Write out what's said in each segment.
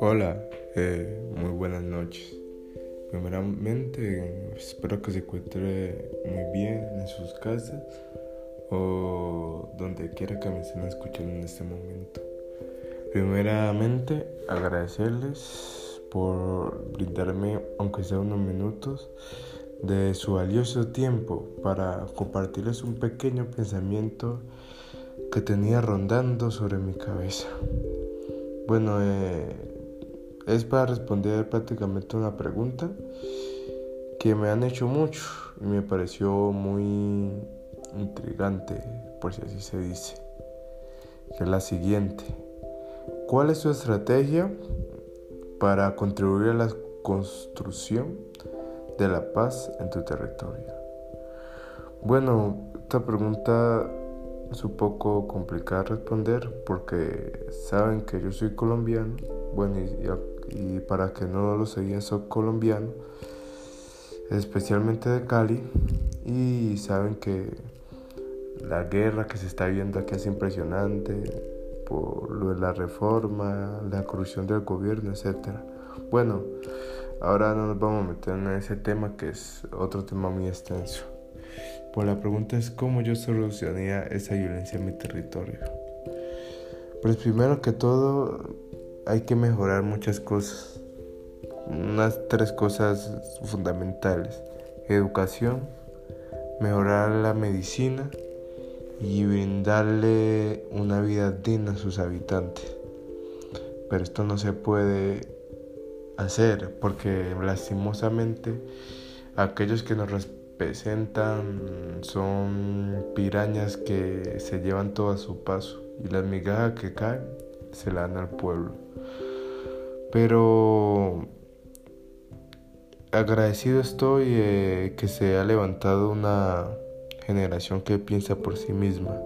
Hola, eh, muy buenas noches. Primeramente, espero que se encuentre muy bien en sus casas o donde quiera que me estén escuchando en este momento. Primeramente, agradecerles por brindarme, aunque sea unos minutos, de su valioso tiempo para compartirles un pequeño pensamiento que tenía rondando sobre mi cabeza. Bueno, eh, es para responder prácticamente una pregunta que me han hecho mucho y me pareció muy intrigante, por si así se dice, que es la siguiente. ¿Cuál es su estrategia para contribuir a la construcción de la paz en tu territorio? Bueno, esta pregunta es un poco complicada de responder porque saben que yo soy colombiano, bueno, y, para que no lo seguían soy colombiano, especialmente de Cali, y saben que la guerra que se está viendo aquí es impresionante por lo de la reforma, la corrupción del gobierno, etc. Bueno, ahora no nos vamos a meter en ese tema que es otro tema muy extenso. Pues la pregunta es cómo yo solucionaría esa violencia en mi territorio. Pues primero que todo hay que mejorar muchas cosas. Unas tres cosas fundamentales. Educación, mejorar la medicina y brindarle una vida digna a sus habitantes. Pero esto no se puede hacer porque lastimosamente aquellos que nos representan son pirañas que se llevan todo a su paso y las migajas que caen se la dan al pueblo. Pero agradecido estoy eh, que se ha levantado una generación que piensa por sí misma,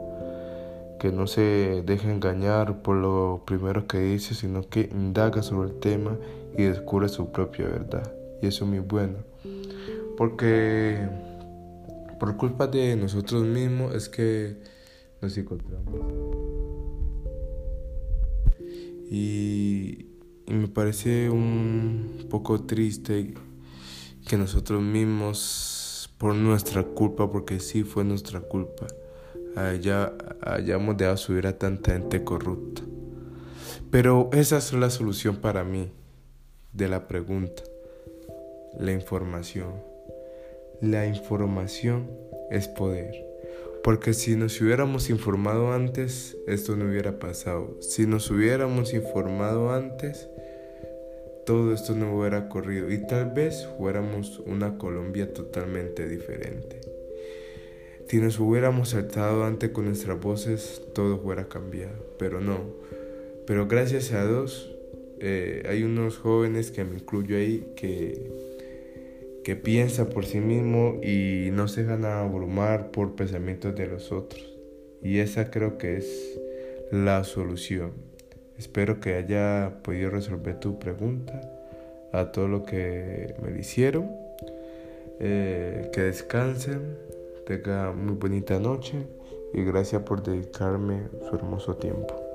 que no se deja engañar por lo primero que dice, sino que indaga sobre el tema y descubre su propia verdad. Y eso es muy bueno, porque por culpa de nosotros mismos es que nos encontramos. Y me parece un poco triste que nosotros mismos, por nuestra culpa, porque sí fue nuestra culpa, haya, hayamos dejado subir a tanta gente corrupta. Pero esa es la solución para mí de la pregunta. La información. La información es poder. Porque si nos hubiéramos informado antes, esto no hubiera pasado. Si nos hubiéramos informado antes, todo esto no hubiera corrido y tal vez fuéramos una Colombia totalmente diferente. Si nos hubiéramos saltado antes con nuestras voces, todo hubiera cambiado, pero no. Pero gracias a Dios, eh, hay unos jóvenes que me incluyo ahí que que piensa por sí mismo y no se dejan abrumar por pensamientos de los otros. Y esa creo que es la solución. Espero que haya podido resolver tu pregunta a todo lo que me hicieron. Eh, que descansen, tengan muy bonita noche y gracias por dedicarme su hermoso tiempo.